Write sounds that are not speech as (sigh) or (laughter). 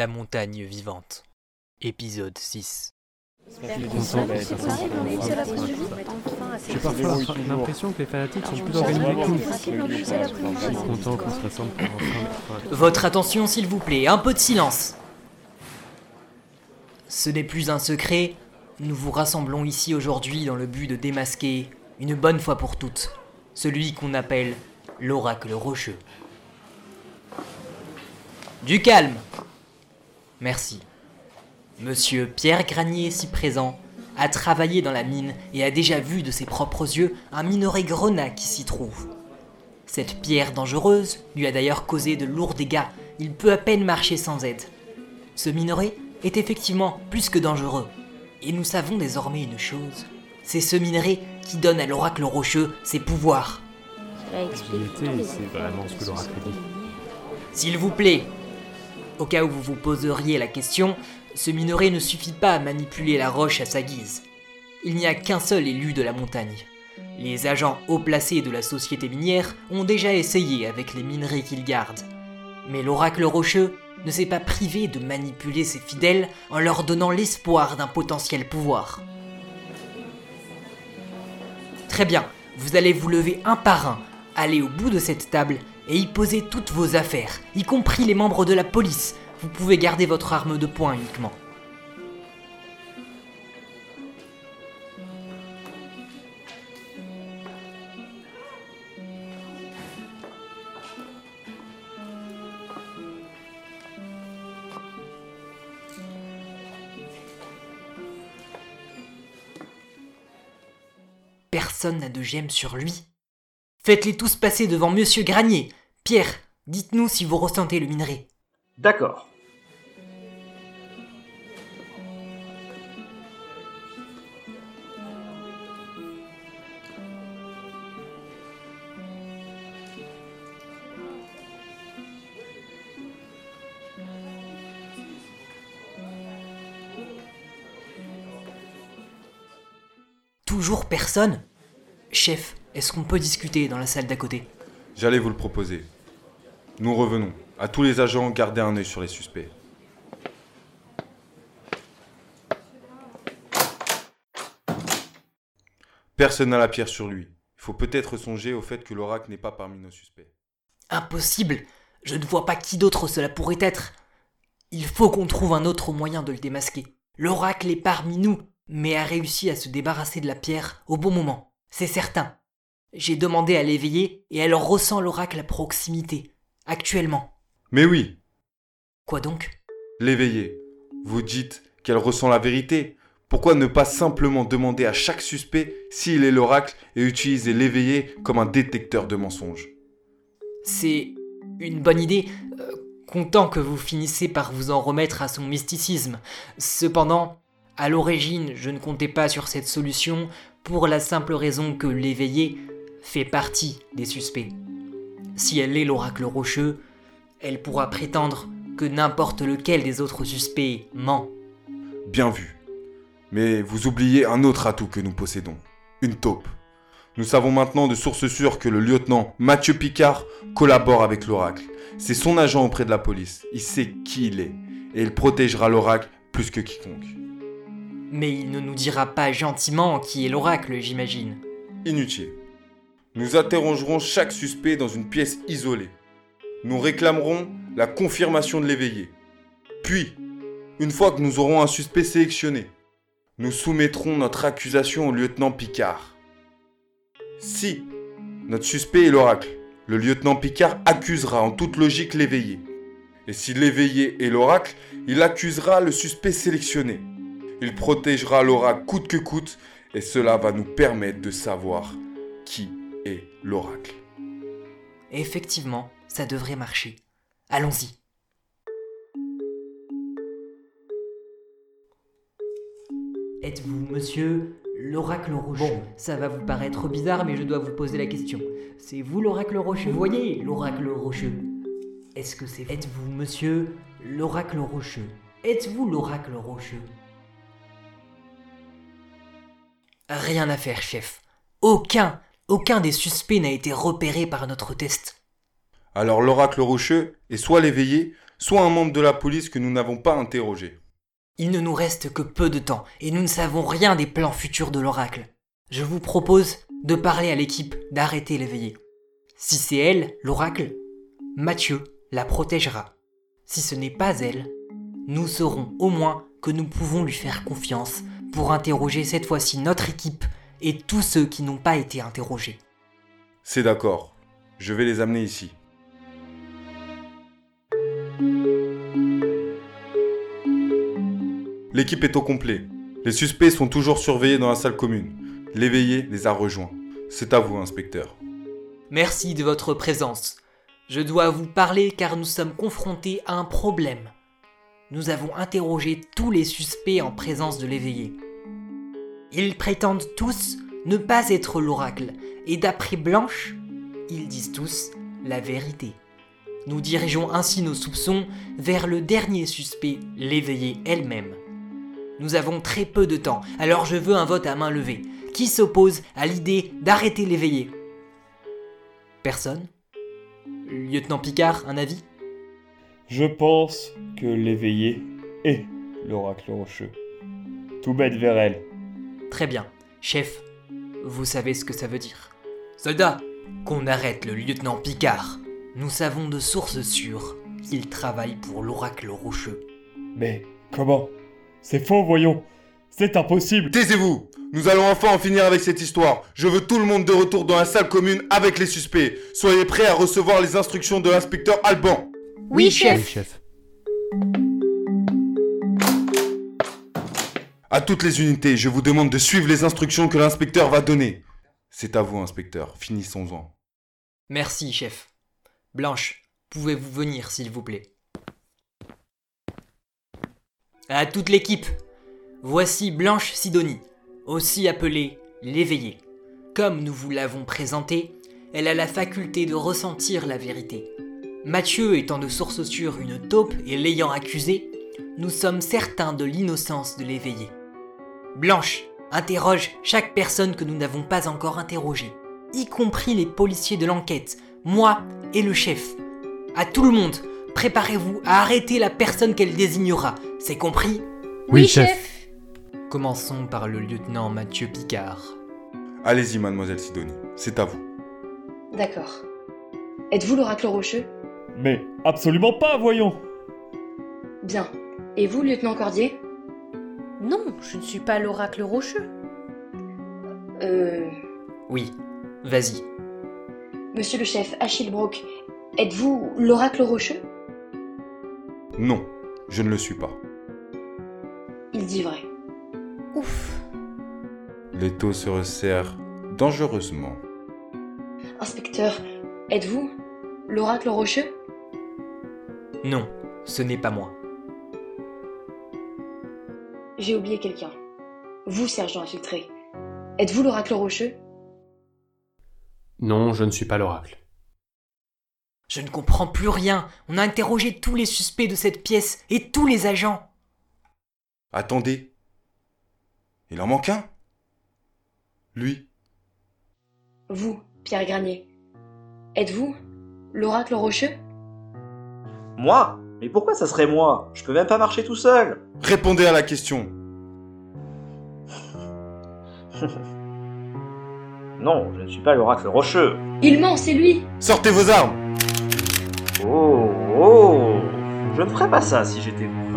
La montagne vivante. Épisode 6. J'ai parfois l'impression que les fanatiques sont plus organisés que nous. Je suis content qu'on se rassemble pour enfin. Votre attention s'il vous plaît, un peu de silence. Ce n'est plus un secret, nous vous rassemblons ici aujourd'hui dans le but de démasquer, une bonne fois pour toutes, celui qu'on appelle l'oracle rocheux. Du calme Merci. Monsieur Pierre Granier, ici présent, a travaillé dans la mine et a déjà vu de ses propres yeux un minerai grenat qui s'y trouve. Cette pierre dangereuse lui a d'ailleurs causé de lourds dégâts, il peut à peine marcher sans aide. Ce minerai est effectivement plus que dangereux. Et nous savons désormais une chose. C'est ce minerai qui donne à l'oracle rocheux ses pouvoirs. J'y étais et c'est vraiment ce que l'oracle dit. S'il vous plaît, au cas où vous vous poseriez la question, ce minerai ne suffit pas à manipuler la roche à sa guise. Il n'y a qu'un seul élu de la montagne. Les agents haut placés de la société minière ont déjà essayé avec les minerais qu'ils gardent. Mais l'oracle rocheux ne s'est pas privé de manipuler ses fidèles en leur donnant l'espoir d'un potentiel pouvoir. Très bien, vous allez vous lever un par un, aller au bout de cette table et y poser toutes vos affaires, y compris les membres de la police. Vous pouvez garder votre arme de poing uniquement. Personne n'a de gemme sur lui. Faites-les tous passer devant Monsieur Granier. Pierre, dites-nous si vous ressentez le minerai. D'accord. Toujours personne? Chef, est-ce qu'on peut discuter dans la salle d'à côté? J'allais vous le proposer. Nous revenons. À tous les agents, gardez un œil sur les suspects. Personne n'a la pierre sur lui. Il faut peut-être songer au fait que l'oracle n'est pas parmi nos suspects. Impossible Je ne vois pas qui d'autre cela pourrait être. Il faut qu'on trouve un autre moyen de le démasquer. L'oracle est parmi nous, mais a réussi à se débarrasser de la pierre au bon moment. C'est certain. J'ai demandé à l'éveiller et elle ressent l'oracle à proximité. Actuellement. Mais oui, Quoi donc? L'éveillé. Vous dites qu'elle ressent la vérité. Pourquoi ne pas simplement demander à chaque suspect s'il est l'oracle et utiliser l'éveillé comme un détecteur de mensonges? C'est une bonne idée, euh, content que vous finissez par vous en remettre à son mysticisme. Cependant, à l'origine, je ne comptais pas sur cette solution pour la simple raison que l'éveillé fait partie des suspects. Si elle est l'oracle rocheux, elle pourra prétendre que n'importe lequel des autres suspects ment. Bien vu. Mais vous oubliez un autre atout que nous possédons. Une taupe. Nous savons maintenant de sources sûres que le lieutenant Mathieu Picard collabore avec l'oracle. C'est son agent auprès de la police. Il sait qui il est. Et il protégera l'oracle plus que quiconque. Mais il ne nous dira pas gentiment qui est l'oracle, j'imagine. Inutile. Nous interrogerons chaque suspect dans une pièce isolée. Nous réclamerons la confirmation de l'éveillé. Puis, une fois que nous aurons un suspect sélectionné, nous soumettrons notre accusation au lieutenant Picard. Si notre suspect est l'oracle, le lieutenant Picard accusera en toute logique l'éveillé. Et si l'éveillé est l'oracle, il accusera le suspect sélectionné. Il protégera l'oracle coûte que coûte, et cela va nous permettre de savoir qui est l'oracle. Effectivement, ça devrait marcher. Allons-y. Êtes-vous monsieur l'oracle rocheux Bon, ça va vous paraître bizarre, mais je dois vous poser la question. C'est vous l'oracle rocheux Vous voyez l'oracle rocheux Est-ce que c'est... Êtes-vous monsieur l'oracle rocheux Êtes-vous l'oracle rocheux Rien à faire, chef. Aucun, aucun des suspects n'a été repéré par notre test. Alors l'oracle rocheux est soit l'éveillé, soit un membre de la police que nous n'avons pas interrogé. Il ne nous reste que peu de temps et nous ne savons rien des plans futurs de l'oracle. Je vous propose de parler à l'équipe d'arrêter l'éveillé. Si c'est elle, l'oracle, Mathieu la protégera. Si ce n'est pas elle, nous saurons au moins que nous pouvons lui faire confiance pour interroger cette fois-ci notre équipe et tous ceux qui n'ont pas été interrogés. C'est d'accord. Je vais les amener ici. L'équipe est au complet. Les suspects sont toujours surveillés dans la salle commune. L'éveillé les a rejoints. C'est à vous, inspecteur. Merci de votre présence. Je dois vous parler car nous sommes confrontés à un problème. Nous avons interrogé tous les suspects en présence de l'éveillé. Ils prétendent tous ne pas être l'oracle, et d'après Blanche, ils disent tous la vérité. Nous dirigeons ainsi nos soupçons vers le dernier suspect, l'éveillé elle-même. Nous avons très peu de temps, alors je veux un vote à main levée. Qui s'oppose à l'idée d'arrêter l'éveillé? Personne? Lieutenant Picard, un avis? Je pense que l'éveillé est l'oracle rocheux. Tout bête vers elle. Très bien. Chef, vous savez ce que ça veut dire. Soldats, qu'on arrête le lieutenant Picard. Nous savons de sources sûres qu'il travaille pour l'oracle rocheux. Mais comment? C'est faux, voyons. C'est impossible. Taisez-vous Nous allons enfin en finir avec cette histoire. Je veux tout le monde de retour dans la salle commune avec les suspects. Soyez prêts à recevoir les instructions de l'inspecteur Alban. Oui, chef. chef. À toutes les unités, je vous demande de suivre les instructions que l'inspecteur va donner. C'est à vous, inspecteur. Finissons-en. Merci, chef. Blanche, pouvez-vous venir, s'il vous plaît? À toute l'équipe, voici Blanche Sidonie, aussi appelée l'éveillée. Comme nous vous l'avons présentée, elle a la faculté de ressentir la vérité. Mathieu étant de source sûre une taupe et l'ayant accusé, nous sommes certains de l'innocence de l'éveillé. Blanche interroge chaque personne que nous n'avons pas encore interrogée, y compris les policiers de l'enquête, moi et le chef. À tout le monde, préparez-vous à arrêter la personne qu'elle désignera, c'est compris? Oui, chef. Commençons par le lieutenant Mathieu Picard. Allez-y, mademoiselle Sidonie. C'est à vous. D'accord. Êtes-vous l'oracle rocheux Mais absolument pas, voyons. Bien. Et vous, lieutenant Cordier? Non, je ne suis pas l'oracle rocheux. Euh. Oui, vas-y. Monsieur le chef, Achille Brock, êtes-vous l'oracle rocheux? Non, je ne le suis pas. Il dit vrai. Ouf. Les taux se resserrent dangereusement. Inspecteur, êtes-vous l'oracle rocheux? Non, ce n'est pas moi. J'ai oublié quelqu'un. Vous, sergent infiltré, êtes-vous l'oracle rocheux? Non, je ne suis pas l'oracle. Je ne comprends plus rien. On a interrogé tous les suspects de cette pièce et tous les agents. Attendez. Il en manque un Lui. Vous, Pierre Granier, êtes-vous l'oracle rocheux? Moi? Mais pourquoi ça serait moi? Je peux même pas marcher tout seul Répondez à la question. (laughs) Non, je ne suis pas l'oracle rocheux. Il ment, c'est lui Sortez vos armes Oh, oh Je ne ferais pas ça si j'étais vous.